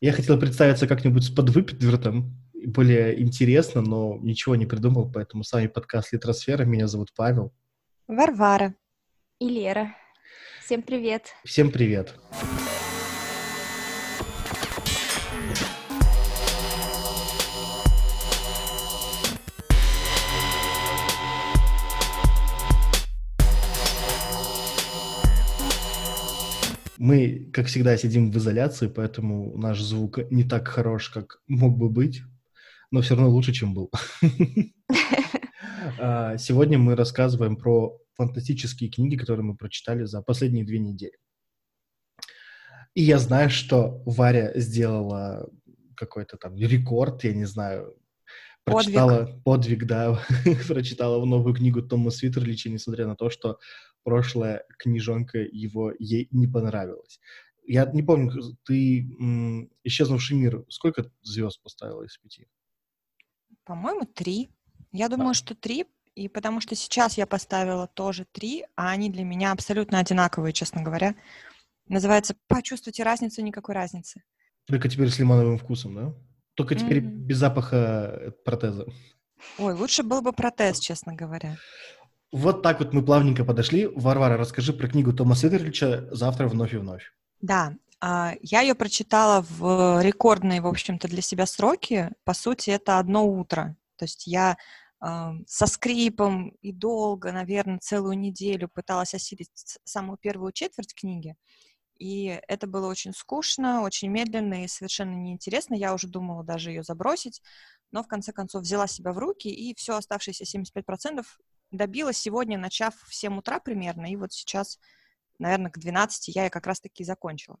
Я хотел представиться как-нибудь с подвыпидвертом, более интересно, но ничего не придумал, поэтому с вами подкаст «Литросфера». Меня зовут Павел. Варвара. И Лера. Всем привет. Всем привет. Привет. Мы, как всегда, сидим в изоляции, поэтому наш звук не так хорош, как мог бы быть, но все равно лучше, чем был. А, сегодня мы рассказываем про фантастические книги, которые мы прочитали за последние две недели. И я знаю, что Варя сделала какой-то там рекорд, я не знаю, прочитала подвиг, подвиг да, прочитала новую книгу Тома Свитерлича, несмотря на то, что прошлая книжонка его ей не понравилась. Я не помню, ты «Исчезнувший мир» сколько звезд поставила из пяти? По-моему, три. Я думаю, а. что три, и потому что сейчас я поставила тоже три, а они для меня абсолютно одинаковые, честно говоря. Называется «Почувствуйте разницу, никакой разницы». Только теперь с лимоновым вкусом, да? Только теперь mm-hmm. без запаха протеза. Ой, лучше был бы протез, честно говоря. Вот так вот мы плавненько подошли. Варвара, расскажи про книгу Тома Сидоровича «Завтра вновь и вновь». Да, а, я ее прочитала в рекордные, в общем-то, для себя сроки. По сути, это одно утро. То есть я со скрипом и долго, наверное, целую неделю пыталась осилить самую первую четверть книги. И это было очень скучно, очень медленно и совершенно неинтересно. Я уже думала даже ее забросить, но в конце концов взяла себя в руки, и все оставшиеся 75% добилась сегодня, начав в 7 утра примерно, и вот сейчас, наверное, к 12 я и как раз-таки закончила.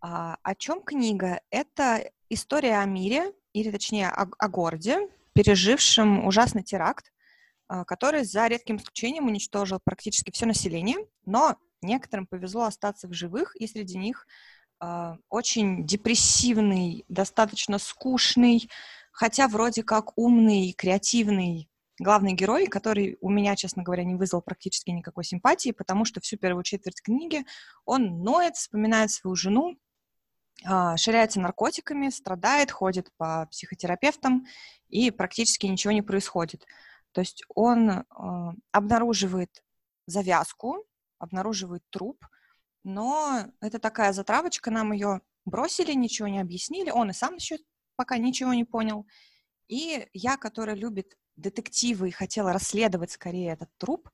А, о чем книга? Это история о мире, или точнее о, о городе, пережившем ужасный теракт, а, который за редким исключением уничтожил практически все население, но некоторым повезло остаться в живых, и среди них э, очень депрессивный, достаточно скучный, хотя вроде как умный, креативный главный герой, который у меня, честно говоря, не вызвал практически никакой симпатии, потому что всю первую четверть книги он ноет, вспоминает свою жену, а, ширяется наркотиками, страдает, ходит по психотерапевтам, и практически ничего не происходит. То есть он э, обнаруживает завязку, обнаруживает труп, но это такая затравочка, нам ее бросили, ничего не объяснили, он и сам еще пока ничего не понял. И я, которая любит детективы и хотела расследовать скорее этот труп,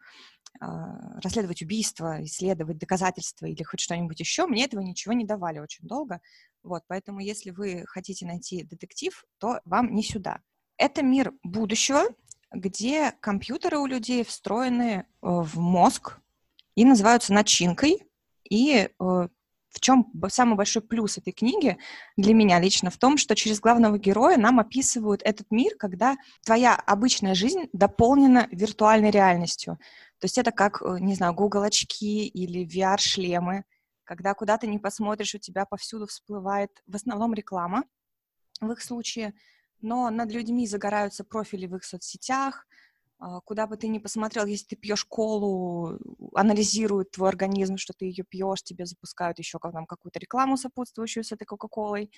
а, расследовать убийство, исследовать доказательства или хоть что-нибудь еще, мне этого ничего не давали очень долго. Вот, поэтому если вы хотите найти детектив, то вам не сюда. Это мир будущего, где компьютеры у людей встроены э, в мозг и называются начинкой, и э, в чем самый большой плюс этой книги для меня лично в том, что через главного героя нам описывают этот мир, когда твоя обычная жизнь дополнена виртуальной реальностью. То есть это как, э, не знаю, Google очки или VR-шлемы, когда куда ты не посмотришь, у тебя повсюду всплывает в основном реклама в их случае, но над людьми загораются профили в их соцсетях, куда бы ты ни посмотрел, если ты пьешь колу, анализируют твой организм, что ты ее пьешь, тебе запускают еще там какую-то рекламу сопутствующую с этой Кока-Колой.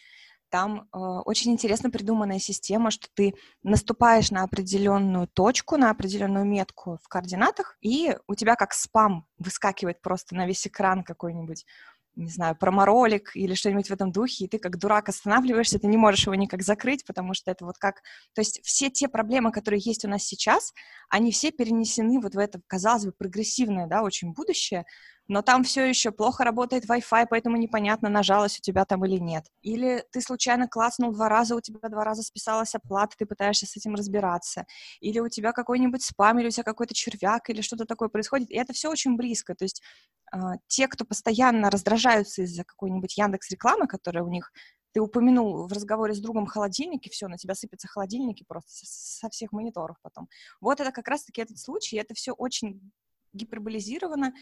Там э, очень интересно придуманная система, что ты наступаешь на определенную точку, на определенную метку в координатах, и у тебя как спам выскакивает просто на весь экран какой-нибудь не знаю, проморолик или что-нибудь в этом духе, и ты как дурак останавливаешься, ты не можешь его никак закрыть, потому что это вот как... То есть все те проблемы, которые есть у нас сейчас, они все перенесены вот в это, казалось бы, прогрессивное, да, очень будущее, но там все еще плохо работает Wi-Fi, поэтому непонятно, нажалось у тебя там или нет. Или ты случайно класснул два раза, у тебя два раза списалась оплата, ты пытаешься с этим разбираться. Или у тебя какой-нибудь спам, или у тебя какой-то червяк, или что-то такое происходит. И это все очень близко. То есть э, те, кто постоянно раздражаются из-за какой-нибудь Яндекс рекламы, которая у них ты упомянул в разговоре с другом холодильники, все, на тебя сыпятся холодильники просто со всех мониторов потом. Вот это как раз-таки этот случай, это все очень гиперболизировано,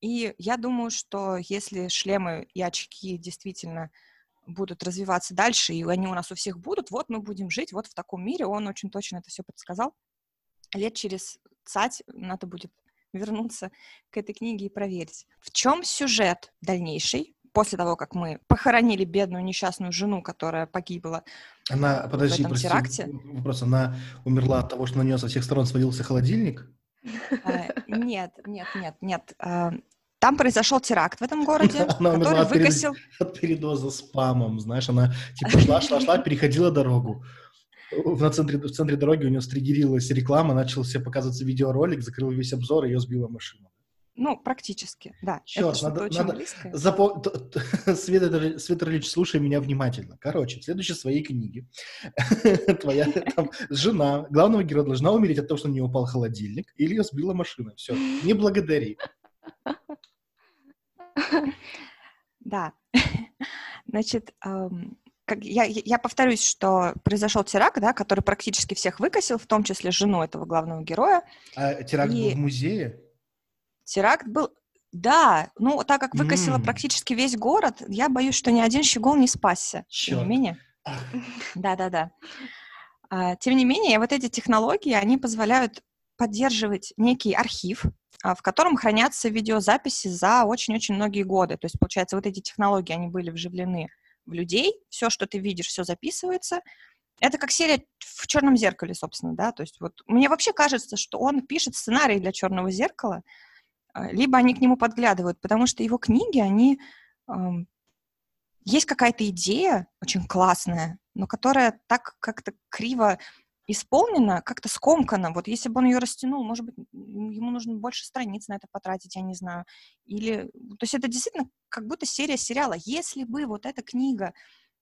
и я думаю, что если шлемы и очки действительно будут развиваться дальше, и они у нас у всех будут, вот мы будем жить вот в таком мире, он очень точно это все подсказал. Лет через цать надо будет вернуться к этой книге и проверить. В чем сюжет дальнейший? после того, как мы похоронили бедную несчастную жену, которая погибла Она, подожди, в этом прости, теракте. вопрос, она умерла от того, что на нее со всех сторон свалился холодильник? А, Нет, нет, нет, нет. А, Там произошел теракт в этом городе, Она который от выкосил... от передоза спамом, знаешь, она типа шла, шла, шла, переходила дорогу. В- центре, в центре дороги у нее стригерилась реклама, начался показываться видеоролик, закрыл весь обзор, ее сбила машина. Ну, практически, да. Чёрт, это надо- очень надо- близкое. Запо... Света Ильич- Света Ильич, слушай меня внимательно. Короче, в следующей своей книге твоя там, жена главного героя должна умереть от того, что на нее упал холодильник, или ее сбила машина. Все, не благодари. Да. Значит, как я, я повторюсь, что произошел теракт, да, который практически всех выкосил, в том числе жену этого главного героя. А теракт был И- в музее? Теракт был... Да, ну, так как выкосило М. практически весь город, я боюсь, что ни один щегол не спасся. Тем Чёрт. не менее. Да-да-да. А, Тем не менее, вот эти технологии, они позволяют поддерживать некий архив, а, в котором хранятся видеозаписи за очень-очень многие годы. То есть, получается, вот эти технологии, они были вживлены в людей, все, что ты видишь, все записывается. Это как серия в черном зеркале, собственно, да. То есть вот мне вообще кажется, что он пишет сценарий для черного зеркала, либо они к нему подглядывают, потому что его книги, они есть какая-то идея очень классная, но которая так как-то криво исполнена, как-то скомкана. Вот если бы он ее растянул, может быть, ему нужно больше страниц на это потратить, я не знаю. Или, то есть это действительно как будто серия сериала. Если бы вот эта книга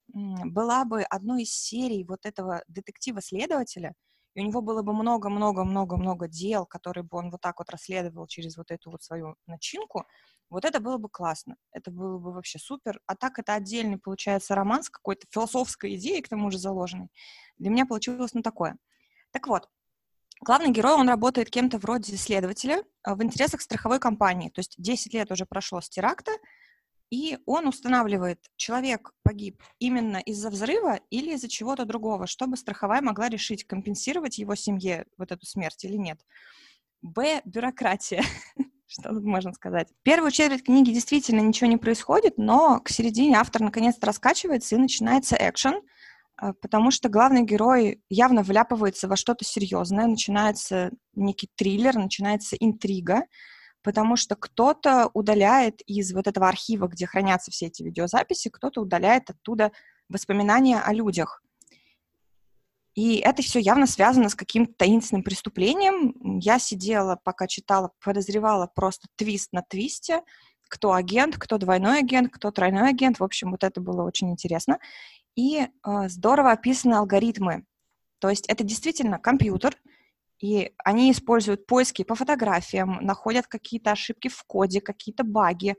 была бы одной из серий вот этого детектива-следователя, и у него было бы много-много-много-много дел, которые бы он вот так вот расследовал через вот эту вот свою начинку, вот это было бы классно, это было бы вообще супер. А так это отдельный, получается, роман с какой-то философской идеей, к тому же заложенной. Для меня получилось, ну, такое. Так вот, главный герой, он работает кем-то вроде следователя а, в интересах страховой компании. То есть 10 лет уже прошло с теракта, и он устанавливает, человек погиб именно из-за взрыва или из-за чего-то другого, чтобы страховая могла решить, компенсировать его семье вот эту смерть или нет. Б. Бюрократия. Что тут можно сказать? Первую четверть книги действительно ничего не происходит, но к середине автор наконец-то раскачивается и начинается экшен, а, потому что главный герой явно вляпывается во что-то серьезное, начинается некий триллер, начинается интрига, потому что кто-то удаляет из вот этого архива, где хранятся все эти видеозаписи, кто-то удаляет оттуда воспоминания о людях. И это все явно связано с каким-то таинственным преступлением. Я сидела, пока читала, подозревала просто твист на твисте, кто агент, кто двойной агент, кто тройной агент. В общем, вот это было очень интересно. И э, здорово описаны алгоритмы. То есть это действительно компьютер, и они используют поиски по фотографиям, находят какие-то ошибки в коде, какие-то баги.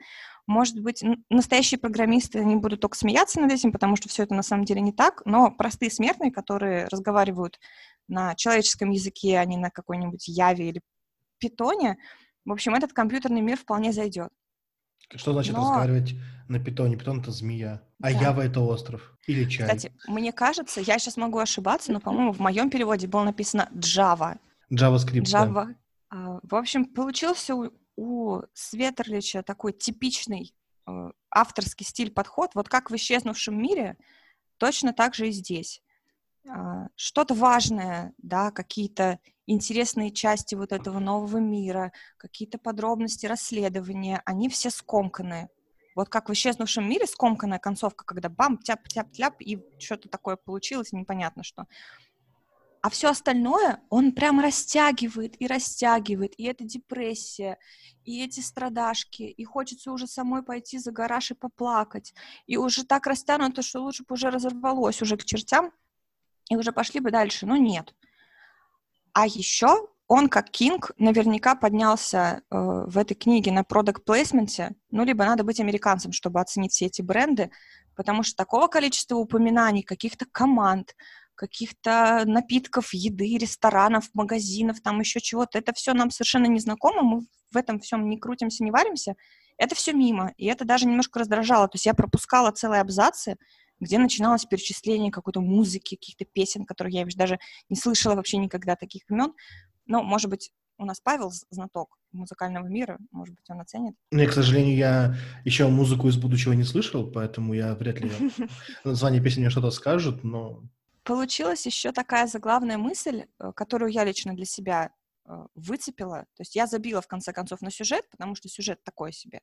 Может быть, настоящие программисты не будут только смеяться над этим, потому что все это на самом деле не так, но простые смертные, которые разговаривают на человеческом языке, а не на какой-нибудь Яве или Питоне, в общем, этот компьютерный мир вполне зайдет. Что значит Но- разговаривать на питоне? Питон — это змея, а Да. Ява — это остров или чай. Кстати, мне кажется, я сейчас могу ошибаться, но, по-моему, в моем переводе было написано Java. JavaScript. да. Java. А, В общем, получился у, у Светерлича такой типичный э, авторский стиль подход. Вот как в исчезнувшем мире, точно так же и здесь. А, Что-то важное, да, какие-то интересные части вот этого нового мира, какие-то подробности расследования, они все скомканы. Вот как в исчезнувшем мире скомканная концовка, когда бам, тяп, тяп, тяп, и что-то такое получилось, непонятно что. А все остальное он прям растягивает и растягивает. И это депрессия, и эти страдашки, и хочется уже самой пойти за гараж и поплакать. И уже так растянуто, что лучше бы уже разорвалось уже к чертям, и уже пошли бы дальше. Но нет. А еще он, как Кинг, наверняка поднялся э, в этой книге на продукт плейсменте ну, либо надо быть американцем, чтобы оценить все эти бренды, потому что такого количества упоминаний, каких-то команд, каких-то напитков, еды, ресторанов, магазинов, там еще чего-то. Это все нам совершенно не знакомо, мы в этом всем не крутимся, не варимся. Это все мимо, и это даже немножко раздражало. То есть я пропускала целые абзацы, где начиналось перечисление какой-то музыки, каких-то песен, которые я даже не слышала вообще никогда таких имен. Ну, может быть, У нас Павел знаток музыкального мира, может быть, он оценит. Ну, к сожалению, я еще музыку из будущего не слышал, поэтому я вряд ли название песни мне что-то скажут, но... Получилась еще такая заглавная мысль, э, которую я лично для себя э, выцепила. То есть я забила, в конце концов, на сюжет, потому что сюжет такой себе.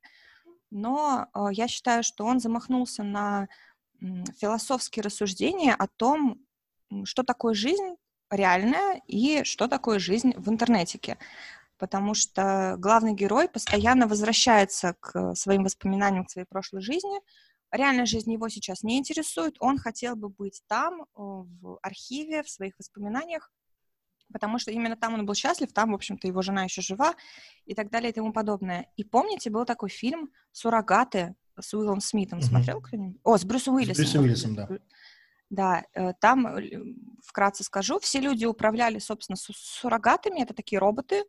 Но э, я считаю, что он замахнулся на философские рассуждения о том, что такое жизнь реальная и что такое жизнь в интернетике. Потому что главный герой постоянно возвращается к своим воспоминаниям, к своей прошлой жизни. Реальная жизнь его сейчас не интересует. Он хотел бы быть там, в архиве, в своих воспоминаниях, потому что именно там он был счастлив, там, в общем-то, его жена еще жива и так далее и тому подобное. И помните, был такой фильм «Суррогаты» с Уиллом Смитом. Mm-hmm. Смотрел кто-нибудь? О, с Брюсом Уиллисом. С Брюсом Уиллисом, да. Да, э, там, э, вкратце скажу, все люди управляли, собственно, суррогатами, это такие роботы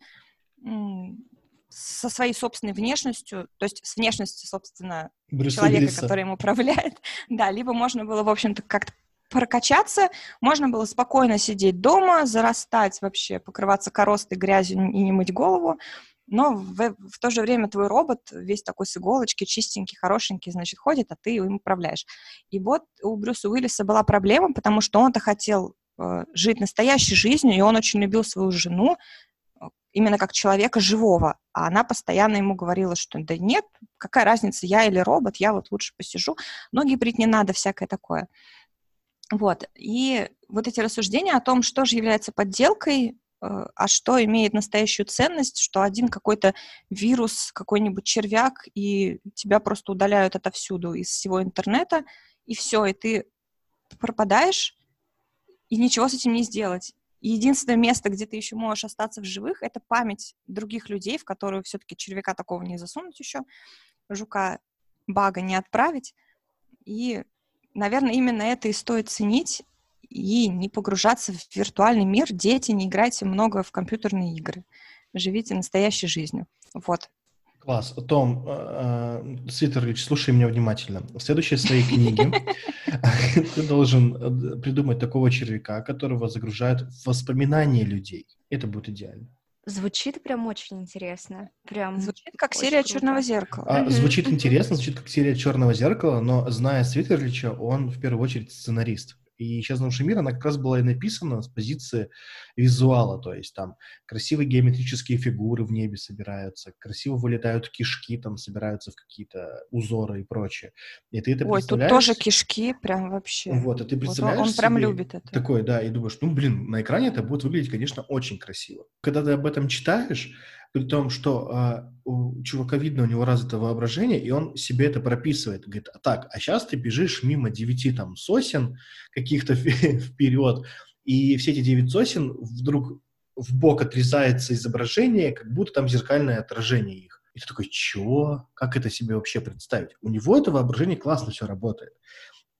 со своей собственной внешностью, то есть с внешностью, собственно, Брюса человека, Уиллиса. который им управляет. Да, либо можно было, в общем-то, как-то прокачаться, можно было спокойно сидеть дома, зарастать вообще, покрываться коростой, грязью и не мыть голову, но в, в то же время твой робот весь такой с иголочки, чистенький, хорошенький, значит, ходит, а ты им управляешь. И вот у Брюса Уиллиса была проблема, потому что он-то хотел э, жить настоящей жизнью, и он очень любил свою жену, именно как человека живого, а она постоянно ему говорила, что да нет, какая разница, я или робот, я вот лучше посижу, ноги брить не надо, всякое такое. Вот, и вот эти рассуждения о том, что же является подделкой, Э, а что имеет настоящую ценность, что один какой-то вирус, какой-нибудь червяк, и тебя просто удаляют отовсюду из всего интернета, и все, и ты пропадаешь, и ничего с этим не сделать. Единственное место, где ты еще можешь остаться в живых, это память других людей, в которую все-таки червяка такого не засунуть еще, жука бага не отправить. И, наверное, именно это и стоит ценить, и не погружаться в виртуальный мир. Дети, не играйте много в компьютерные игры. Живите настоящей жизнью. Вот. Класс. Том, э, э Свитерович, слушай меня внимательно. В следующей своей книге ты должен э, придумать такого червяка, которого загружают в воспоминания людей. Это будет идеально. Звучит прям очень интересно. Прям звучит как серия круто. Черного зеркала. А, звучит интересно, звучит как серия Черного зеркала, но зная Свитерлича, он в первую очередь сценарист. И «Исчезнувший мир», она как раз была и написана с позиции визуала, то есть там красивые геометрические фигуры в небе собираются, красиво вылетают кишки, там собираются в какие-то узоры и прочее. И ты это Ой, тут тоже кишки прям вообще. Вот, а ты представляешь вот Он прям любит это. Такое, да, и думаешь, ну, блин, на экране это будет выглядеть, конечно, очень красиво. Когда ты об этом читаешь, при том, что а, у чувака видно, у него развито воображение, и он себе это прописывает. Говорит, а так, а сейчас ты бежишь мимо девяти там сосен каких-то вперед, и все эти девять сосен вдруг в бок отрезается изображение, как будто там зеркальное отражение их. И ты такой, чего? Как это себе вообще представить? У него это воображение классно все работает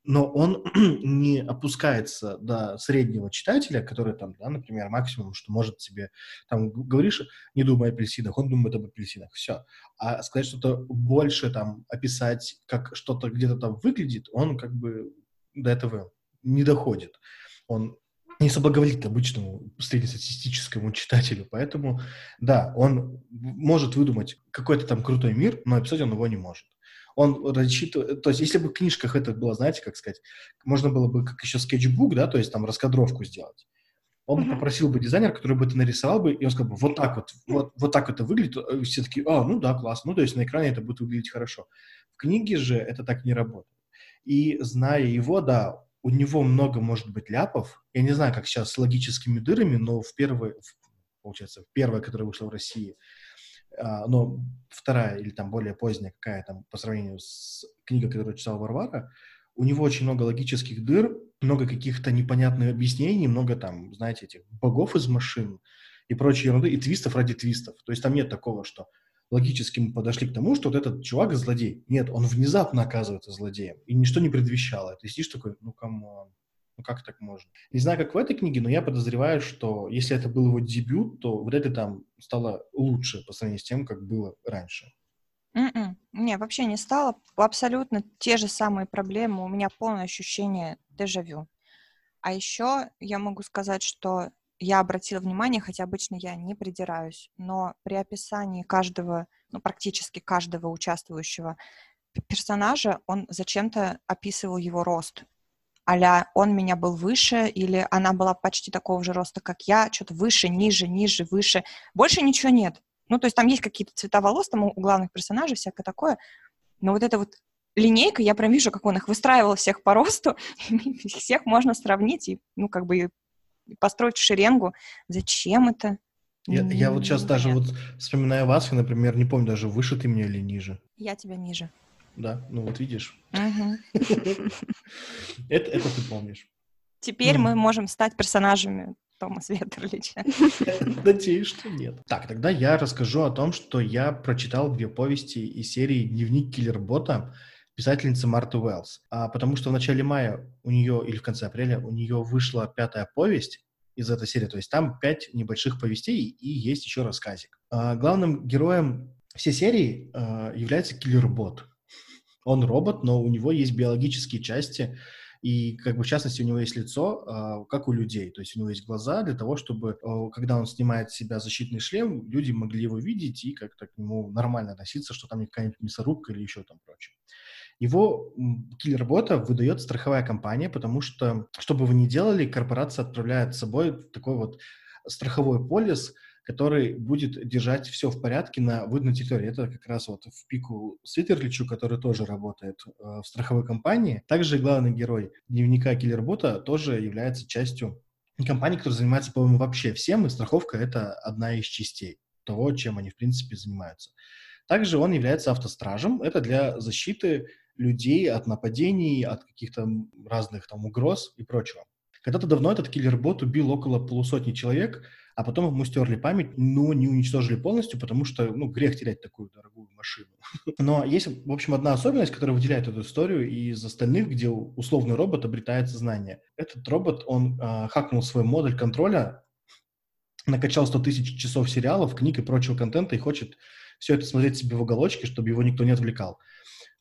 но он не опускается до среднего читателя, который там, да, например, максимум, что может себе, там, говоришь, не думай о апельсинах, он думает об апельсинах, все. А сказать что-то больше, там, описать, как что-то где-то там выглядит, он как бы до этого не доходит. Он не соблаговолит обычному среднестатистическому читателю. Поэтому, да, он может выдумать какой-то там крутой мир, но описать он его не может он рассчитывает, то есть если бы в книжках это было, знаете, как сказать, можно было бы как еще скетчбук, да, то есть там раскадровку сделать. Он бы попросил бы дизайнера, который бы это нарисовал бы, и он сказал бы, вот так вот, вот, вот так это выглядит, и все таки а, ну да, классно, ну то есть на экране это будет выглядеть хорошо. В книге же это так не работает. И зная его, да, у него много может быть ляпов. Я не знаю, как сейчас с логическими дырами, но в первой, получается, первая, которая вышла в России, а, но вторая или там более поздняя какая там по сравнению с книгой, которую читал Варвара, у него очень много логических дыр, много каких-то непонятных объяснений, много там, знаете, этих богов из машин и прочей ерунды, и твистов ради твистов. То есть там нет такого, что логически мы подошли к тому, что вот этот чувак злодей. Нет, он внезапно оказывается злодеем, и ничто не предвещало. Ты сидишь такой, ну, come on, ну как так можно? Не знаю, как в этой книге, но я подозреваю, что если это был его дебют, то вряд ли там стало лучше по сравнению с тем, как было раньше. Mm-mm. М-м. Не, вообще не стало. Абсолютно те же самые проблемы. У меня полное ощущение дежавю. А еще я могу сказать, что я обратила внимание, хотя обычно я не придираюсь, но при описании каждого, ну, практически каждого участвующего персонажа, он зачем-то описывал его рост. Аля, он меня был выше, или она была почти такого же роста, как я, что-то выше, ниже, ниже, выше. Больше ничего нет. Ну, то есть там есть какие-то цвета волос, там у главных персонажей всякое такое, но вот это вот линейка, я прям вижу, как он их выстраивал всех по росту, всех можно сравнить и, ну, как бы построить шеренгу. Зачем это? Я, я вот сейчас даже вот вспоминаю вас, я, например, не помню даже, выше ты меня или ниже. Я тебя ниже. Да, ну вот видишь. Это это ты помнишь. Теперь мы можем стать персонажами Томас Ветерлича. Надеюсь, что нет. Так, тогда я расскажу о том, что я прочитал две повести из серии «Дневник киллербота» писательницы Марты Уэллс. А, потому что в начале мая у нее, или в конце апреля, у нее вышла пятая повесть из этой серии. То есть там пять небольших повестей и есть еще рассказик. А, главным героем всей серии а, является киллербот. Он робот, но у него есть биологические части, и, как бы, в частности, у него есть лицо, э, как у людей. То есть у него есть глаза для того, чтобы, э, когда он снимает с себя защитный шлем, люди могли его видеть и как-то к нему нормально относиться, что там не какая-нибудь мясорубка или еще там прочее. Его киллер-бота выдает страховая компания, потому что, что бы вы ни делали, корпорация отправляет с собой такой вот страховой полис, который будет держать все в порядке на выданной территории. Это как раз вот в пику Свитерличу, который тоже работает э, в страховой компании. Также главный герой дневника Киллербота тоже является частью компании, которая занимается, по-моему, вообще всем, и страховка — это одна из частей того, чем они, в принципе, занимаются. Также он является автостражем. Это для защиты людей от нападений, от каких-то разных там угроз и прочего. Когда-то давно этот киллер-бот убил около полусотни человек, а потом ему стерли память, но не уничтожили полностью, потому что, ну, грех терять такую дорогую машину. Но есть, в общем, одна особенность, которая выделяет эту историю из остальных, где условный робот обретает сознание. Этот робот, он э, хакнул свой модуль контроля, накачал 100 тысяч часов сериалов, книг и прочего контента и хочет все это смотреть себе в уголочке, чтобы его никто не отвлекал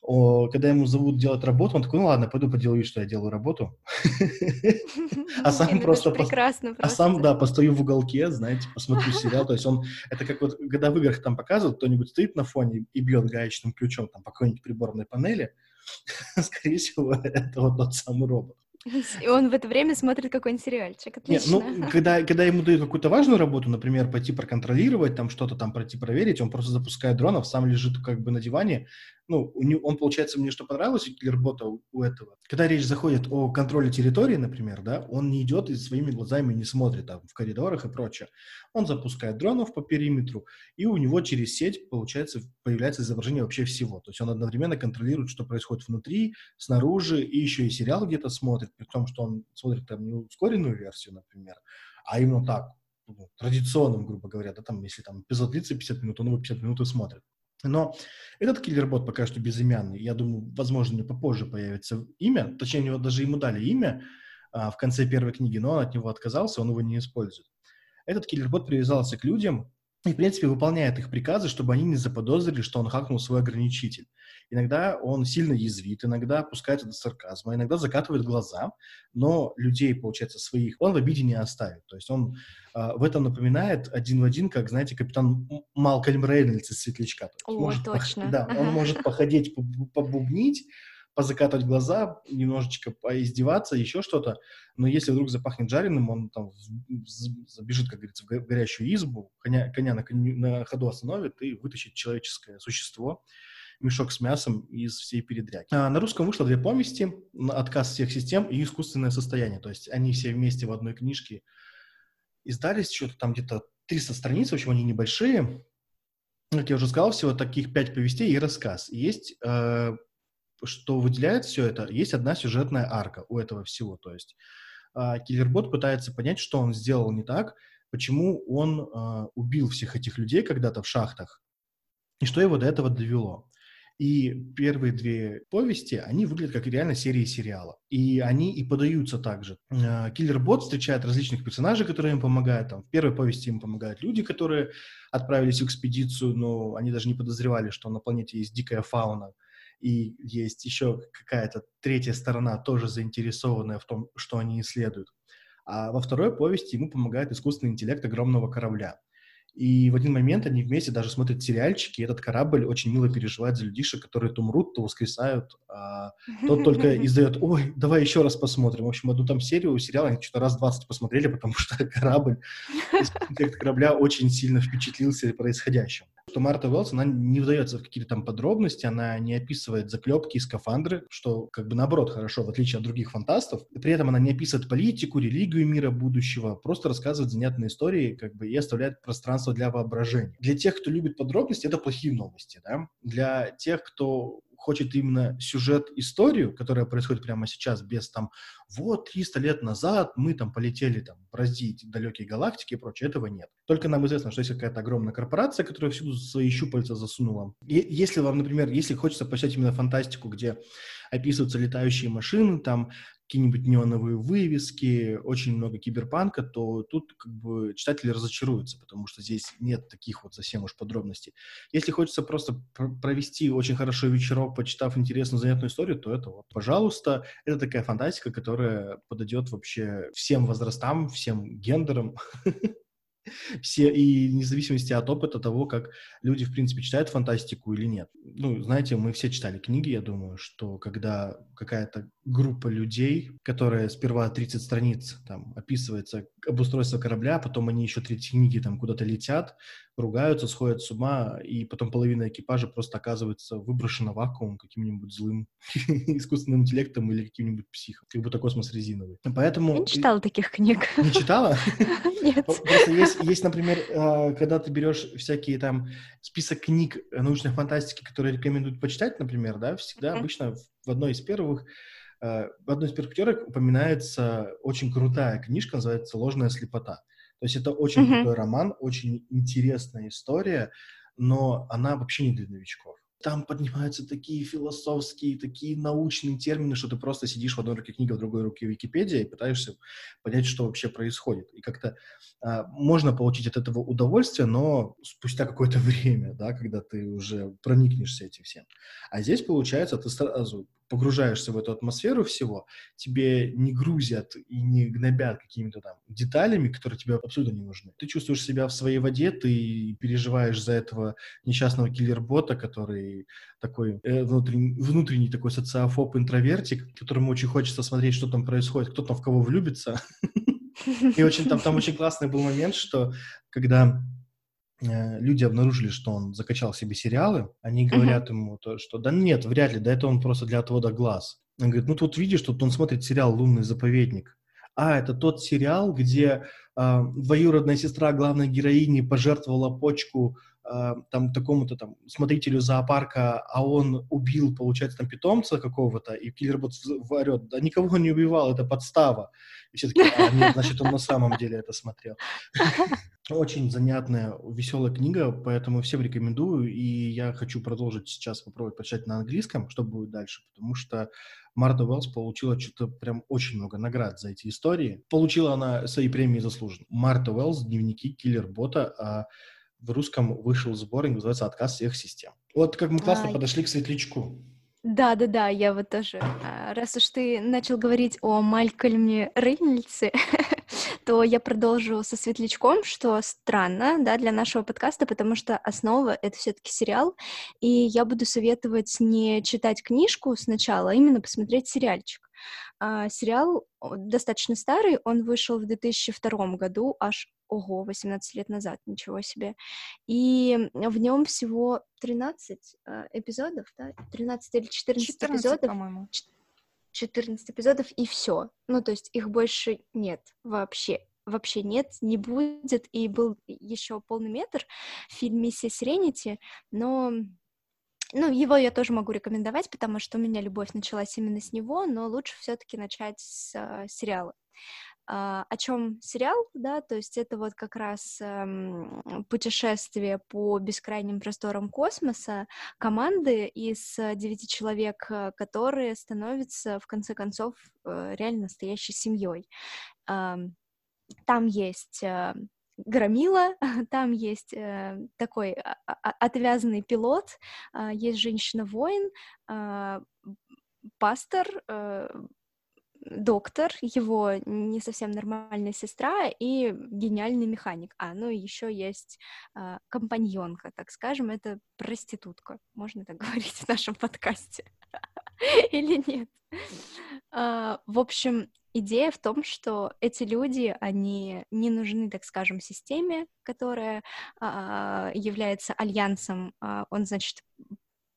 о, когда ему зовут делать работу, он такой, ну ладно, пойду поделаю вид, что я делаю работу. А сам просто... Прекрасно А сам, да, постою в уголке, знаете, посмотрю сериал. То есть он... Это как вот, когда в играх там показывают, кто-нибудь стоит на фоне и бьет гаечным ключом там по какой-нибудь приборной панели, скорее всего, это вот тот самый робот. И он в это время смотрит какой-нибудь сериальчик. Отлично. Нет, ну, когда, когда ему дают какую-то важную работу, например, пойти проконтролировать, там что-то там пройти проверить, он просто запускает дронов, сам лежит как бы на диване, ну, он, получается, мне что понравилось киллербота у, у этого. Когда речь заходит о контроле территории, например, да, он не идет и своими глазами не смотрит там в коридорах и прочее. Он запускает дронов по периметру, и у него через сеть, получается, появляется изображение вообще всего. То есть он одновременно контролирует, что происходит внутри, снаружи, и еще и сериал где-то смотрит, при том, что он смотрит там не ускоренную версию, например, а именно так, ну, традиционным, грубо говоря, да, там, если там эпизод длится 50 минут, он его 50 минут и смотрит. Но этот киллер-бот пока что безымянный. Я думаю, возможно, попозже появится имя. Точнее, него даже ему дали имя а, в конце первой книги, но он от него отказался, он его не использует. Этот киллер-бот привязался к людям и, в принципе, выполняет их приказы, чтобы они не заподозрили, что он хакнул свой ограничитель. Иногда он сильно язвит, иногда опускается до сарказма, иногда закатывает глаза, но людей, получается, своих он в обиде не оставит. То есть он э, в этом напоминает один в один, как, знаете, капитан Малкольм Рейнольдс из «Светлячка». О, может точно. Пох... Да, он может походить, побубнить, позакатывать глаза, немножечко поиздеваться, еще что-то. Но если вдруг запахнет жареным, он там забежит, как говорится, в горящую избу, коня, коня на, на ходу остановит и вытащит человеческое существо мешок с мясом из всей передряги. А на русском вышло две повести «Отказ всех систем» и «Искусственное состояние». То есть они все вместе в одной книжке издались, что-то там где-то 300 страниц, в общем, они небольшие. Как я уже сказал, всего таких пять повестей и рассказ. есть, э, что выделяет все это, есть одна сюжетная арка у этого всего. То есть э, Киллербот пытается понять, что он сделал не так, почему он э, убил всех этих людей когда-то в шахтах, и что его до этого довело. И первые две повести, они выглядят как реально серии сериала. И они и подаются также. Э, Киллер-бот встречает различных персонажей, которые им помогают. Там, в первой повести им помогают люди, которые отправились в экспедицию, но они даже не подозревали, что на планете есть дикая фауна. И есть еще какая-то третья сторона, тоже заинтересованная в том, что они исследуют. А во второй повести ему помогает искусственный интеллект огромного корабля. И в один момент они вместе даже смотрят сериальчики, и этот корабль очень мило переживает за людишек, которые то умрут, то воскресают, а тот только издает, ой, давай еще раз посмотрим. В общем, одну там серию сериала они что-то раз 20 посмотрели, потому что корабль, корабля очень сильно впечатлился происходящим что Марта Уэллс, она не вдается в какие-то там подробности, она не описывает заклепки и скафандры, что как бы наоборот хорошо, в отличие от других фантастов. При этом она не описывает политику, религию мира будущего, просто рассказывает занятные истории как бы и оставляет пространство для воображения. Для тех, кто любит подробности, это плохие новости. Да? Для тех, кто хочет именно сюжет, историю, которая происходит прямо сейчас, без там, вот 300 лет назад мы там полетели там браздить далекие галактики и прочее, этого нет. Только нам известно, что есть какая-то огромная корпорация, которая всюду свои щупальца засунула. И если вам, например, если хочется почитать именно фантастику, где описываются летающие машины, там какие-нибудь неоновые вывески, очень много киберпанка, то тут как бы читатели разочаруются, потому что здесь нет таких вот совсем уж подробностей. Если хочется просто провести очень хорошо вечерок, почитав интересную, занятную историю, то это вот, пожалуйста, это такая фантастика, которая подойдет вообще всем возрастам, всем гендерам. все, и вне зависимости от опыта того, как люди, в принципе, читают фантастику или нет. Ну, знаете, мы все читали книги, я думаю, что когда какая-то группа людей, которая сперва 30 страниц там описывается обустройство корабля, потом они еще третьи книги там куда-то летят, ругаются, сходят с ума, и потом половина экипажа просто оказывается выброшена вакуум каким-нибудь злым искусственным интеллектом или каким-нибудь психом, как будто космос резиновый. Поэтому... Я не читала таких книг. Не читала? Нет. Просто есть, есть, например, а, когда ты берешь всякие там список книг научной фантастики, которые рекомендуют почитать, например, да, всегда обычно в одной из первых в одной из первых пятерок упоминается очень крутая книжка, называется «Ложная слепота». То есть это очень mm-hmm. крутой роман, очень интересная история, но она вообще не для новичков. Там поднимаются такие философские, такие научные термины, что ты просто сидишь в одной руке книга, в другой руке Википедия и пытаешься понять, что вообще происходит. И как-то а, можно получить от этого удовольствие, но спустя какое-то время, да, когда ты уже проникнешься этим всем. А здесь, получается, ты сразу погружаешься в эту атмосферу всего, тебе не грузят и не гнобят какими-то там деталями, которые тебе абсолютно не нужны. Ты чувствуешь себя в своей воде, ты переживаешь за этого несчастного киллер-бота, который такой э, внутренний, внутренний такой социофоб-интровертик, которому очень хочется смотреть, что там происходит, кто там в кого влюбится. И очень там, там очень классный был момент, что когда люди обнаружили, что он закачал себе сериалы, они говорят uh-huh. ему, то, что да нет, вряд ли, да это он просто для отвода глаз. Он говорит, ну тут видишь, тут он смотрит сериал «Лунный заповедник». А, это тот сериал, где э, двоюродная сестра главной героини пожертвовала почку э, там такому-то там смотрителю зоопарка, а он убил, получается, там питомца какого-то, и киллер-бот орет, да никого не убивал, это подстава. И все таки а, нет, значит, он на самом деле это смотрел. Очень занятная, веселая книга, поэтому всем рекомендую, и я хочу продолжить сейчас попробовать почитать на английском, что будет дальше, потому что Марта Уэллс получила что-то прям очень много наград за эти истории. Получила она свои премии заслуженно. Марта Уэллс, дневники киллер-бота, а в русском вышел сборник, называется «Отказ всех систем». Вот как мы классно а, подошли к светлячку. Да, да, да, я вот тоже. А, раз уж ты начал говорить о Малькольме Рейнольдсе, то я продолжу со светлячком, что странно, да, для нашего подкаста, потому что основа — это все таки сериал, и я буду советовать не читать книжку сначала, а именно посмотреть сериальчик. А, сериал достаточно старый, он вышел в 2002 году, аж ого, 18 лет назад, ничего себе. И в нем всего 13 э, эпизодов, да, 13 или 14, 14 эпизодов. по-моему. 14 эпизодов, и все. Ну, то есть их больше нет вообще. Вообще нет, не будет. И был еще полный метр в фильме «Миссия Сиренити», но ну, его я тоже могу рекомендовать, потому что у меня любовь началась именно с него, но лучше все-таки начать с э, сериала. А, о чем сериал, да, то есть это вот как раз эм, путешествие по бескрайним просторам космоса команды из девяти человек, э, которые становятся в конце концов э, реально настоящей семьей. Э, там есть э, громила, там есть э, такой а, отвязанный пилот, э, есть женщина-воин, э, пастор, э, доктор, его не совсем нормальная сестра и гениальный механик. А, ну и еще есть а, компаньонка, так скажем, это проститутка. Можно так говорить в нашем подкасте? Или нет? А, в общем, идея в том, что эти люди, они не нужны, так скажем, системе, которая а, является альянсом. Он, значит,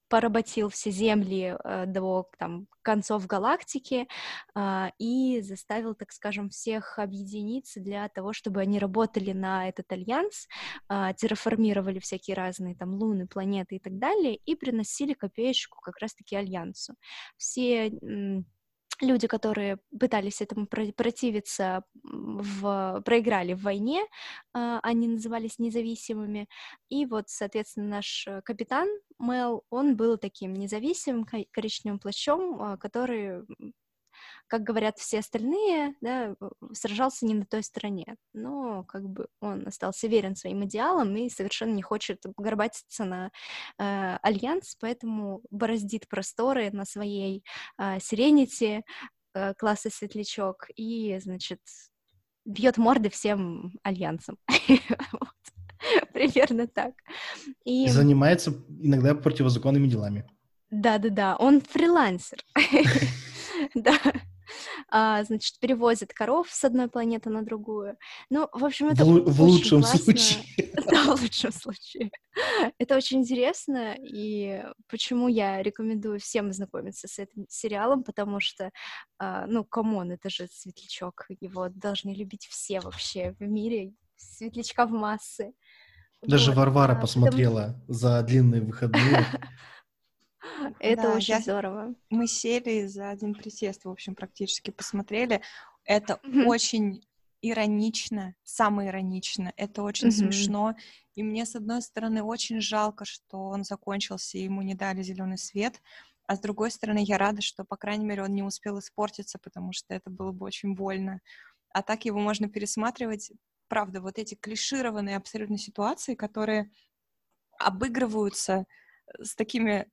поработил все земли э, до там, концов галактики э, и заставил, так скажем, всех объединиться для того, чтобы они работали на этот альянс, э, терраформировали всякие разные там луны, планеты и так далее, и приносили копеечку как раз-таки альянсу. Все люди, которые пытались этому противиться, в, проиграли в войне, а, они назывались независимыми, и вот, соответственно, наш э, капитан Мел, он был таким независимым коричневым плащом, а, который как говорят все остальные, да, сражался не на той стороне, но как бы он остался верен своим идеалам и совершенно не хочет горбатиться на э, альянс, поэтому бороздит просторы на своей э, Сиренити э, класса Светлячок и, значит, бьет морды всем альянсам. Примерно так. И... Занимается иногда противозаконными делами. Да-да-да, он фрилансер. Да а, значит, перевозят коров с одной планеты на другую. Ну, в общем, это в, в лучшем классно. случае. Да, в лучшем случае. Это очень интересно, и почему я рекомендую всем знакомиться с этим сериалом, потому что, а, ну, come on, это же Светлячок, его должны любить все вообще в мире, Светлячка в массы. Даже вот, Варвара а, посмотрела потому... за длинные выходные. Это да, очень здорово. Мы сели за один присест, в общем, практически посмотрели. Это mm-hmm. очень иронично, самое иронично. Это очень mm-hmm. смешно. И мне, с одной стороны, очень жалко, что он закончился, и ему не дали зеленый свет. А с другой стороны, я рада, что, по крайней мере, он не успел испортиться, потому что это было бы очень больно. А так его можно пересматривать. Правда, вот эти клишированные абсолютно ситуации, которые обыгрываются с такими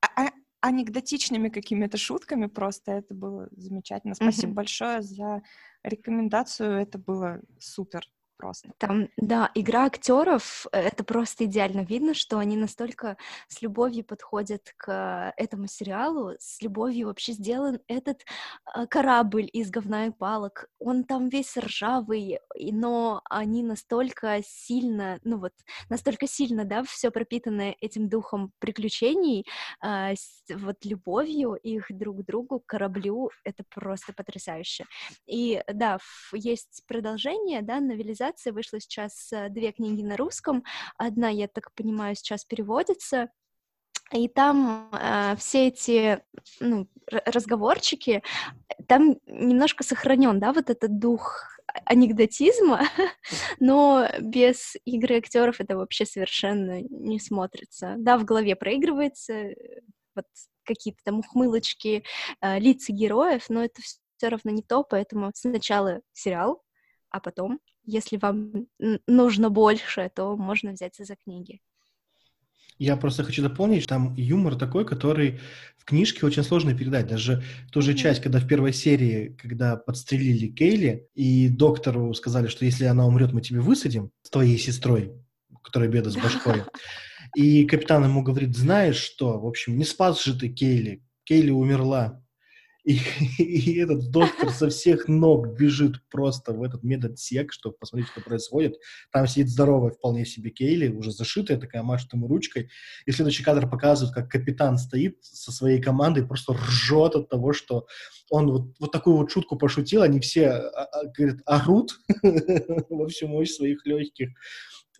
а, а, анекдотичными какими-то шутками просто. Это было замечательно. Спасибо mm-hmm. большое за рекомендацию. Это было супер просто. Там, да, игра актеров, э, это просто идеально видно, что они настолько с любовью подходят к этому сериалу, с любовью вообще сделан этот э, корабль из говна и палок. Он там весь ржавый, но они настолько сильно, ну вот, настолько сильно, да, все пропитано этим духом приключений, э, вот любовью их друг к другу, к кораблю, это просто потрясающе. И да, есть продолжение, да, новелизация локализации. Вышло сейчас э, две книги на русском. Одна, я так понимаю, сейчас переводится. И там э, все эти ну, разговорчики, там немножко сохранен, да, вот этот дух анекдотизма, но без игры актеров это вообще совершенно не смотрится. Да, в голове проигрывается э, вот какие-то там ухмылочки, э, лица героев, но это все равно не то, поэтому сначала сериал, а потом если вам нужно больше, то можно взяться за книги. Я просто хочу дополнить, там юмор такой, который в книжке очень сложно передать. Даже ту же часть, когда в первой серии, когда подстрелили Кейли, и доктору сказали, что если она умрет, мы тебе высадим с твоей сестрой, которая беда с башкой. И капитан ему говорит, знаешь что, в общем, не спас же ты Кейли. Кейли умерла. И, и этот доктор со всех ног бежит просто в этот медотсек, чтобы посмотреть, что происходит. Там сидит здоровая вполне себе Кейли, уже зашитая такая, машет ему ручкой. И следующий кадр показывает, как капитан стоит со своей командой, просто ржет от того, что он вот, вот такую вот шутку пошутил, они все, а, а, говорят, орут во всю мощь своих легких.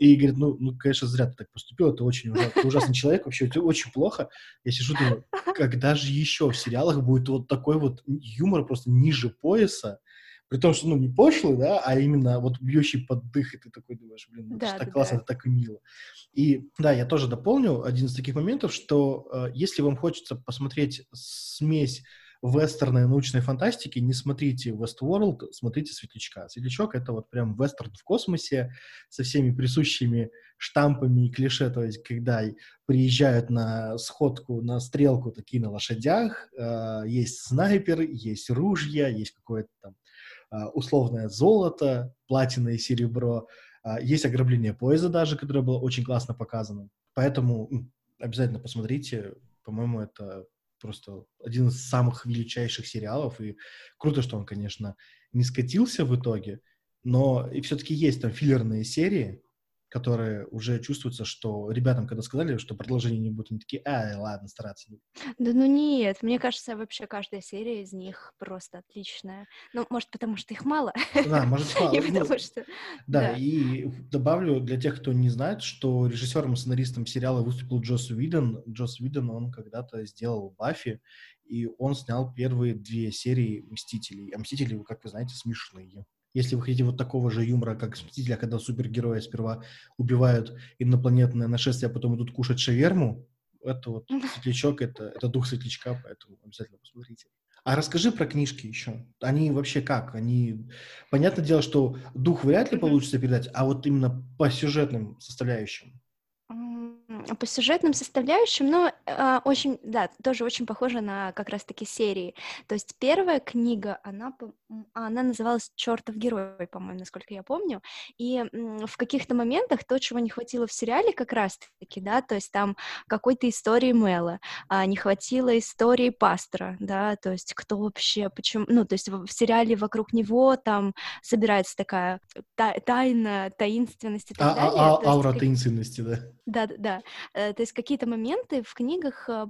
И говорит, ну, ну, конечно, зря ты так поступил, это очень ужас, ты ужасный человек, вообще это очень плохо. Я сижу, думаю, когда же еще в сериалах будет вот такой вот юмор просто ниже пояса, при том, что, ну, не пошлый, да, а именно вот бьющий под дых, и ты такой думаешь, блин, ну, да, это так классно, да. это так мило. И, да, я тоже дополню один из таких моментов, что э, если вам хочется посмотреть смесь вестерной научной фантастики, не смотрите Westworld, смотрите Светлячка. Светлячок — это вот прям вестерн в космосе со всеми присущими штампами и клише, то есть когда приезжают на сходку, на стрелку такие на лошадях, э, есть снайпер, есть ружья, есть какое-то там э, условное золото, платина и серебро, э, есть ограбление поезда даже, которое было очень классно показано. Поэтому обязательно посмотрите, по-моему, это просто один из самых величайших сериалов, и круто, что он, конечно, не скатился в итоге, но и все-таки есть там филлерные серии, которые уже чувствуется, что ребятам, когда сказали, что продолжение не будет, они такие, а, ладно, стараться Да ну нет, мне кажется, вообще каждая серия из них просто отличная. Ну, может, потому что их мало. Да, может, мало. И потому что... Да, и добавлю для тех, кто не знает, что режиссером и сценаристом сериала выступил Джос Уидон. Джос Уидон, он когда-то сделал Баффи, и он снял первые две серии «Мстителей». А «Мстители», как вы знаете, смешные. Если вы хотите вот такого же юмора, как в «Мстителях», когда супергерои сперва убивают инопланетное нашествие, а потом идут кушать шаверму, это вот светлячок, это, это дух светлячка, поэтому обязательно посмотрите. А расскажи про книжки еще. Они вообще как? Они... Понятное дело, что дух вряд ли получится передать, а вот именно по сюжетным составляющим по сюжетным составляющим, ну, э, очень, да, тоже очень похоже на как раз-таки серии. То есть первая книга, она, она называлась «Чертов герой», по-моему, насколько я помню, и в каких-то моментах то, чего не хватило в сериале как раз-таки, да, то есть там какой-то истории Мэла, а не хватило истории пастора, да, то есть кто вообще, почему, ну, то есть в сериале вокруг него там собирается такая тайна, таинственность и так а, далее. А, а, аура таинственности, да? Да, да. Э, то есть какие-то моменты в книгах э,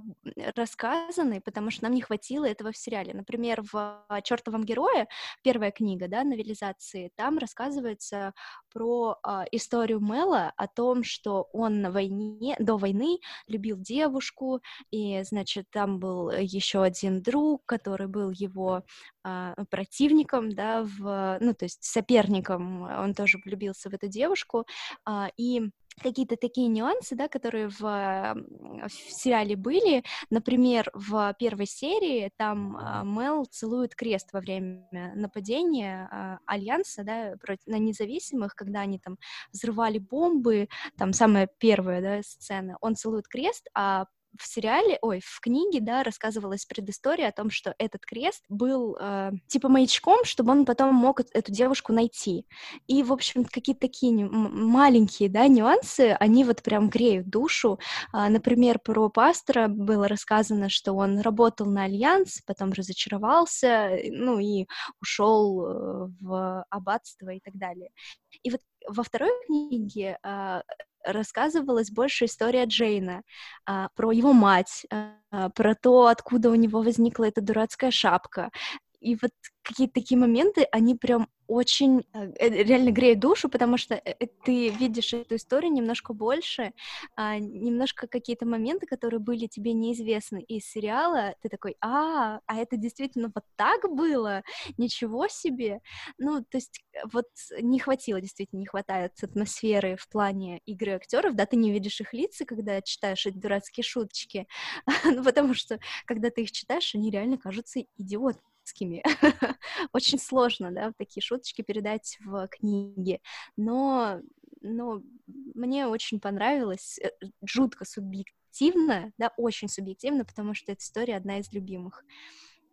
рассказаны, потому что нам не хватило этого в сериале. Например, в «Чертовом герое», первая книга, да, новелизации, там рассказывается про э, историю Мэла, о том, что он на войне, до войны любил девушку, и, значит, там был еще один друг, который был его э, противником, да, в, ну, то есть соперником, он тоже влюбился в эту девушку, э, и какие-то такие нюансы, да, которые в, в сериале были. Например, в первой серии там э, Мел целует крест во время нападения э, Альянса, да, на независимых, когда они там взрывали бомбы, там самая первая, да, сцена, он целует крест, а в сериале, ой, в книге, да, рассказывалась предыстория о том, что этот крест был э, типа маячком, чтобы он потом мог эту девушку найти. И, в общем, какие-то такие маленькие, да, нюансы, они вот прям греют душу. А, например, про пастора было рассказано, что он работал на Альянс, потом разочаровался, ну и ушел э, в аббатство и так далее. И вот во второй книге э, рассказывалась больше история Джейна, а, про его мать, а, про то, откуда у него возникла эта дурацкая шапка. И вот какие-то такие моменты, они прям очень э, э, реально греют душу, потому что э, ты видишь эту историю немножко больше, а, немножко какие-то моменты, которые были тебе неизвестны из сериала, ты такой, а, а это действительно вот так было, ничего себе. Ну, то есть вот не хватило, действительно, не хватает атмосферы в плане игры актеров, да, ты не видишь их лица, когда читаешь эти дурацкие шуточки, ну, потому что, когда ты их читаешь, они реально кажутся идиотами детскими. Очень сложно, да, такие шуточки передать в книге. Но, но мне очень понравилось, э, жутко субъективно, да, очень субъективно, потому что эта история одна из любимых.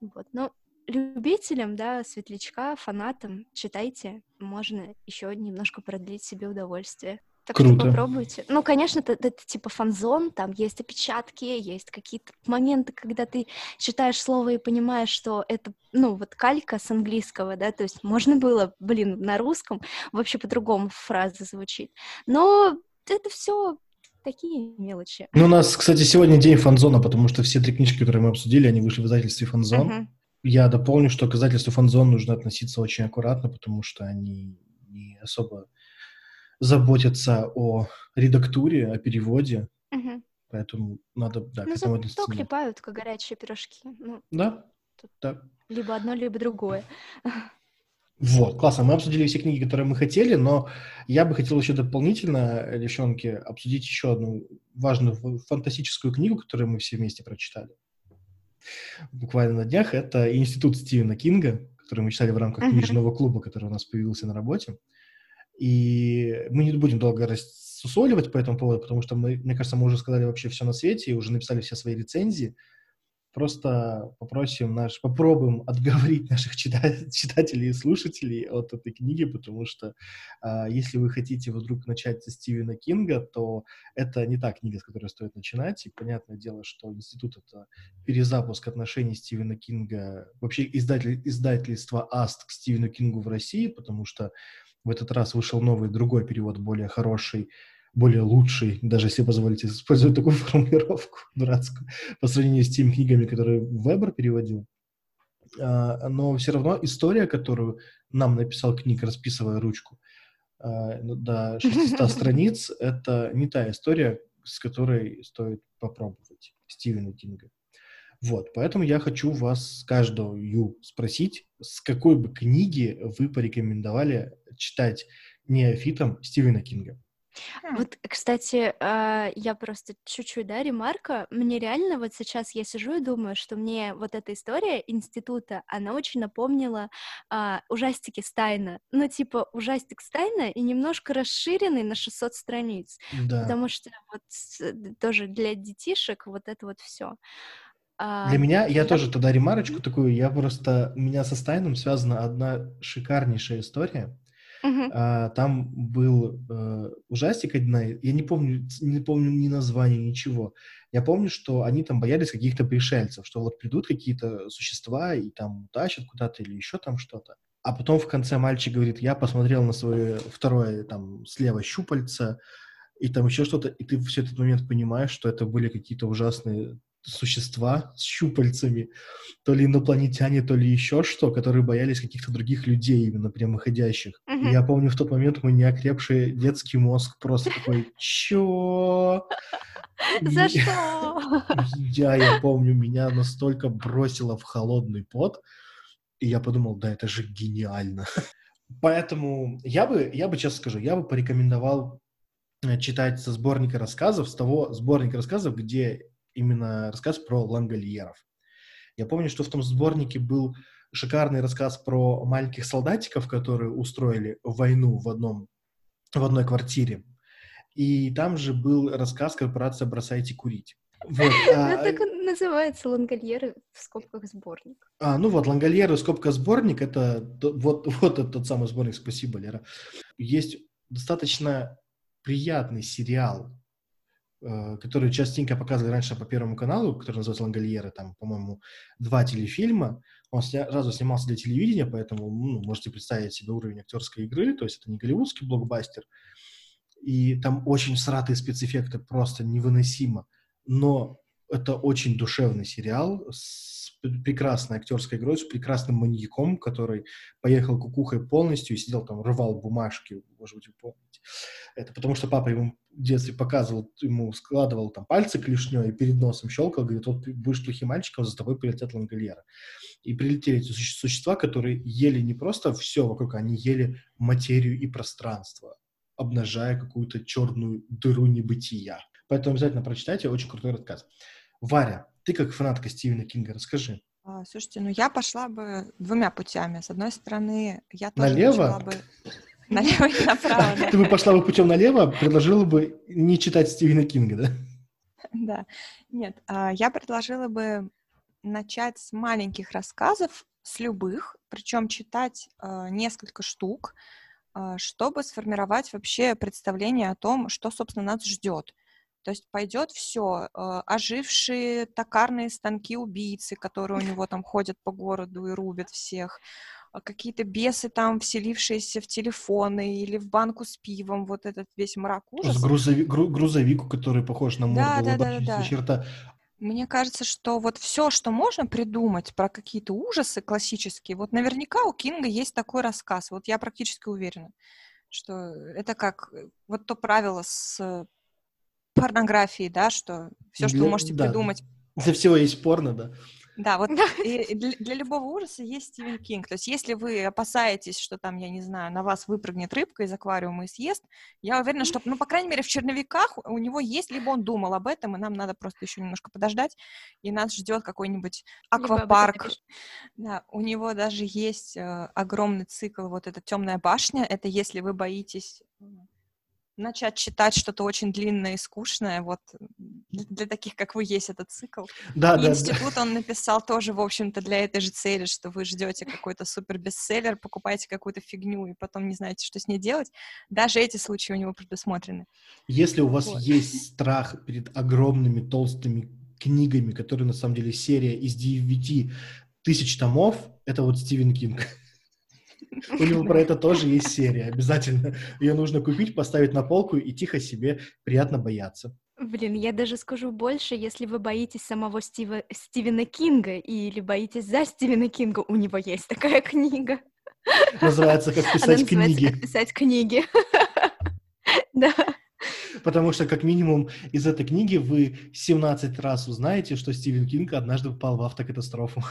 Вот, но любителям, да, светлячка, фанатам, читайте, можно еще немножко продлить себе удовольствие. Так Круто. что попробуйте. Ну, конечно, это, это типа фанзон, там есть опечатки, есть какие-то моменты, когда ты читаешь слово и понимаешь, что это, ну, вот калька с английского, да, то есть можно было, блин, на русском вообще по-другому фраза звучит. Но это все такие мелочи. Ну, у нас, кстати, сегодня день фанзона, потому что все три книжки, которые мы обсудили, они вышли в издательстве фанзон. Uh-huh. Я дополню, что к издательству фанзон нужно относиться очень аккуратно, потому что они не особо заботятся о редактуре, о переводе. Угу. Поэтому надо, да, ну, к этому зато клепают, как горячие пирожки. Ну, да, да. Либо одно, либо другое. Вот, классно. Мы обсудили все книги, которые мы хотели, но я бы хотел еще дополнительно, девчонки, обсудить еще одну важную фантастическую книгу, которую мы все вместе прочитали. буквально на днях, это Институт Стивена Кинга, который мы читали в рамках книжного клуба, который у нас появился на работе. И мы не будем долго рассусоливать по этому поводу, потому что мы, мне кажется, мы уже сказали вообще все на свете и уже написали все свои рецензии. Просто попросим наш, попробуем отговорить наших читателей, и слушателей от этой книги, потому что э, если вы хотите вдруг начать со Стивена Кинга, то это не та книга, с которой стоит начинать. И понятное дело, что институт — это перезапуск отношений Стивена Кинга, вообще издатель, издательство АСТ к Стивену Кингу в России, потому что в этот раз вышел новый, другой перевод, более хороший, более лучший, даже если позволите использовать такую формулировку дурацкую, по сравнению с теми книгами, которые Вебер переводил. А, но все равно история, которую нам написал книг, расписывая ручку а, ну, до 600 страниц, это не та история, с которой стоит попробовать Стивена Кинга. Вот, поэтому я хочу вас, каждую спросить, с какой бы книги вы порекомендовали читать неофитам Стивена Кинга? Вот, кстати, а, я просто чуть-чуть, да, ремарка. Мне реально вот сейчас я сижу и думаю, что мне вот эта история института, она очень напомнила а, ужастики Стайна. Ну, типа, ужастик Стайна и немножко расширенный на 600 страниц. Да. Потому что вот тоже для детишек вот это вот все. А, для меня, я тоже тогда ремарочку такую, я просто, у меня со Стайном связана одна шикарнейшая история. Uh-huh. А, там был э, ужастик одна, я не помню, не помню ни названия, ничего. Я помню, что они там боялись каких-то пришельцев, что вот придут какие-то существа и там утащат куда-то или еще там что-то. А потом в конце мальчик говорит, я посмотрел на свое второе там слева щупальце, и там еще что-то, и ты все этот момент понимаешь, что это были какие-то ужасные существа с щупальцами, то ли инопланетяне, то ли еще что, которые боялись каких-то других людей, именно прямоходящих. Uh-huh. И я помню, в тот момент мой неокрепший детский мозг просто такой, чё? За что? Я, я помню, меня настолько бросило в холодный пот, и я подумал, да, это же гениально. Поэтому я бы, я бы честно скажу, я бы порекомендовал э, читать со сборника рассказов, с того сборника рассказов, где именно рассказ про лангольеров. Я помню, что в том сборнике был шикарный рассказ про маленьких солдатиков, которые устроили войну в, одном, в одной квартире. И там же был рассказ «Корпорация бросайте курить». Вот, а... Ну, так называется «Лангольеры» в скобках сборник. А, ну вот, «Лангольеры» в скобках сборник — это вот, вот этот тот самый сборник, спасибо, Лера. Есть достаточно приятный сериал Э, который частенько показывали раньше по Первому каналу, который называется «Лангольеры», там, по-моему, два телефильма. Он сня- сразу снимался для телевидения, поэтому ну, можете представить себе уровень актерской игры, то есть это не голливудский блокбастер. И там очень сратые спецэффекты, просто невыносимо. Но это очень душевный сериал с прекрасной актерской игрой, с прекрасным маньяком, который поехал кукухой полностью и сидел там, рвал бумажки, может быть, вы. Это потому что папа ему в детстве показывал, ему складывал там пальцы клешней и перед носом щелкал, говорит, вот будешь плохим мальчиком, за тобой прилетят лангольеры. И прилетели эти существа, которые ели не просто все вокруг, они ели материю и пространство, обнажая какую-то черную дыру небытия. Поэтому обязательно прочитайте, очень крутой рассказ. Варя, ты как фанатка Стивена Кинга, расскажи. А, слушайте, ну я пошла бы двумя путями. С одной стороны, я тоже Налево? бы налево и направо. Да. Ты бы пошла бы путем налево, предложила бы не читать Стивена Кинга, да? Да. Нет, а, я предложила бы начать с маленьких рассказов, с любых, причем читать а, несколько штук, чтобы сформировать вообще представление о том, что, собственно, нас ждет. То есть пойдет все, ожившие токарные станки убийцы, которые у него там ходят по городу и рубят всех, а какие-то бесы там, вселившиеся в телефоны или в банку с пивом, вот этот весь мрак ужаса. Грузовик, гру, грузовику, который похож на морду да, да, да, да. черта. Мне кажется, что вот все, что можно придумать про какие-то ужасы классические, вот наверняка у Кинга есть такой рассказ. Вот я практически уверена, что это как э, вот то правило с порнографии, да, что все, что вы можете да. придумать. Для всего есть порно, да. Да, вот и для, для любого ужаса есть Стивен Кинг. То есть если вы опасаетесь, что там, я не знаю, на вас выпрыгнет рыбка из аквариума и съест, я уверена, что, ну, по крайней мере, в черновиках у него есть, либо он думал об этом, и нам надо просто еще немножко подождать, и нас ждет какой-нибудь аквапарк. Да, у него даже есть э, огромный цикл, вот эта темная башня, это если вы боитесь начать читать что-то очень длинное и скучное, вот для таких, как вы, есть этот цикл. Да, и да, институт да. он написал тоже, в общем-то, для этой же цели, что вы ждете какой-то супер бестселлер, покупаете какую-то фигню и потом не знаете, что с ней делать. Даже эти случаи у него предусмотрены. Если у вас вот. есть страх перед огромными толстыми книгами, которые на самом деле серия из девяти тысяч томов, это вот Стивен Кинг. У него про это тоже есть серия. Обязательно ее нужно купить, поставить на полку и тихо себе приятно бояться. Блин, я даже скажу больше, если вы боитесь самого Стива, Стивена Кинга или боитесь за Стивена Кинга, у него есть такая книга. Называется «Как писать Она книги». «Как писать книги». Да. Потому что, как минимум, из этой книги вы 17 раз узнаете, что Стивен Кинг однажды попал в автокатастрофу.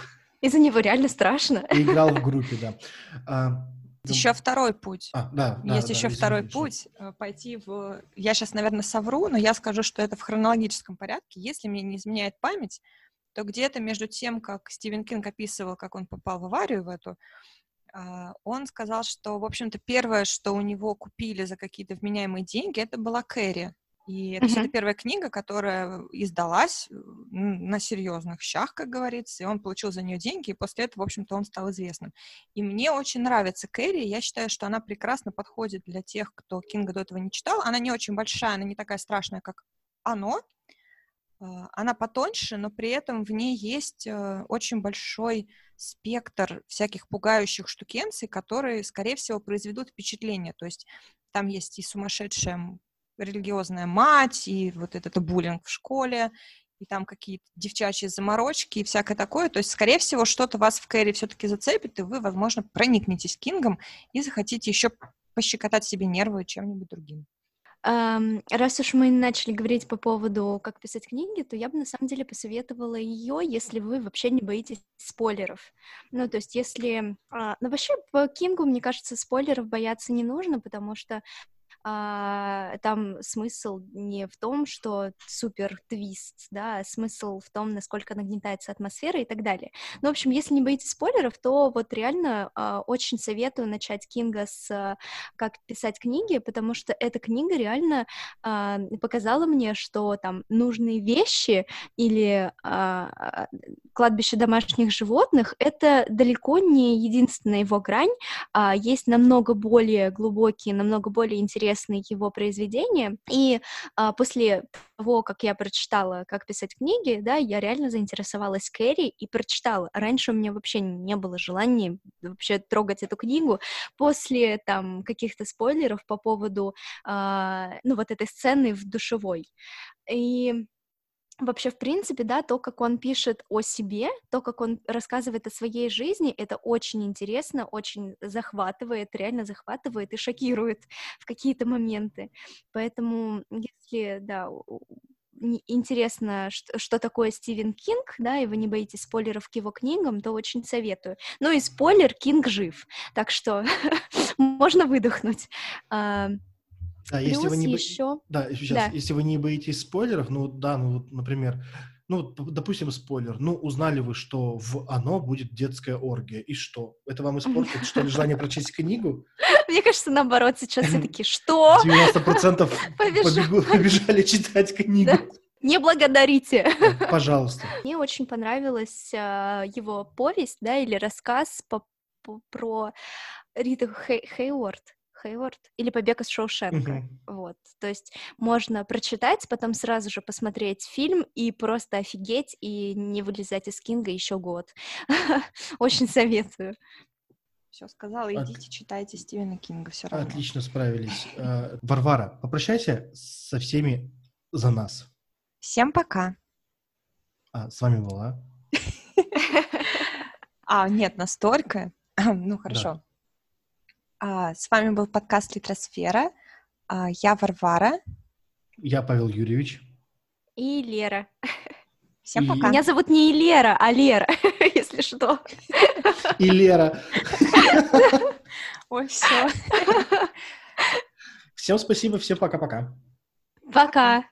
Из-за него реально страшно. И играл в группе, да. А, еще второй путь. А, да, да, Есть да, еще второй извините. путь. Э, пойти в... Я сейчас, наверное, совру, но я скажу, что это в хронологическом порядке. Если мне не изменяет память, то где-то между тем, как Стивен Кинг описывал, как он попал в аварию в эту, а, он сказал, что, в общем-то, первое, что у него купили за какие-то вменяемые деньги, это была Кэрри. И это uh-huh. первая книга, которая издалась на серьезных щах, как говорится, и он получил за нее деньги, и после этого, в общем-то, он стал известным. И мне очень нравится Кэрри, я считаю, что она прекрасно подходит для тех, кто Кинга до этого не читал. Она не очень большая, она не такая страшная, как оно, а, она потоньше, но при этом в ней есть э, очень большой спектр всяких пугающих штукенций, которые, скорее всего, произведут впечатление. То есть там есть и сумасшедшая религиозная мать, и вот этот буллинг в школе, и там какие-то девчачьи заморочки и всякое такое. То есть, скорее всего, что-то вас в Кэрри все-таки зацепит, и вы, возможно, проникнетесь Кингом и захотите еще пощекотать себе нервы чем-нибудь другим. Um, раз уж мы начали говорить по поводу, как писать книги, то я бы на самом деле посоветовала ее, если вы вообще не боитесь спойлеров. Ну, то есть, если... Uh, ну, вообще, по Кингу, мне кажется, спойлеров бояться не нужно, потому что а, там смысл не в том, что супер твист, да, а смысл в том, насколько нагнетается атмосфера и так далее. Ну, в общем, если не боитесь спойлеров, то вот реально а, очень советую начать Кинга с а, «Как писать книги», потому что эта книга реально а, показала мне, что там нужные вещи или а, «Кладбище домашних животных» — это далеко не единственная его грань, а есть намного более глубокие, намного более интересные интересны его произведения. И а, после того, как я прочитала «Как писать книги», да, я реально заинтересовалась Кэрри и прочитала. Раньше у меня вообще не было желания вообще трогать эту книгу. После там каких-то спойлеров по поводу, а, ну, вот этой сцены в душевой. И Вообще, в принципе, да, то, как он пишет о себе, то, как он рассказывает о своей жизни, это очень интересно, очень захватывает, реально захватывает и шокирует в какие-то моменты. Поэтому, если, да, интересно, что, что такое Стивен Кинг, да, и вы не боитесь спойлеров к его книгам, то очень советую. Ну и спойлер, Кинг жив, так что можно выдохнуть. А, да, Плюс если вы не еще... Да, сейчас, да. если вы не боитесь спойлеров, ну да, ну вот, например, ну, допустим, спойлер. Ну, узнали вы, что в «Оно» будет детская оргия. И что? Это вам испортит, что ли, желание прочесть книгу? Мне кажется, наоборот, сейчас все таки что? 90% побегу, побежали читать книгу. Да. Не благодарите. Пожалуйста. Мне очень понравилась э, его повесть, да, или рассказ по, по, про Риту Хей, Хейворд. Хейворд или «Побег из Шоушенка». Uh-huh. Вот, то есть можно прочитать, потом сразу же посмотреть фильм и просто офигеть и не вылезать из Кинга еще год. Очень советую. Все сказала, идите, читайте Стивена Кинга, все равно. Отлично справились. Uh, Варвара, попрощайся со всеми за нас. Всем пока. А, с вами была. А, нет, настолько. Ну, хорошо. А, с вами был подкаст «Литросфера». А, я Варвара. Я Павел Юрьевич. И Лера. Всем И- пока. Меня зовут не Лера, а Лера, если что. И Лера. Ой, все. Всем спасибо, всем пока-пока. Пока.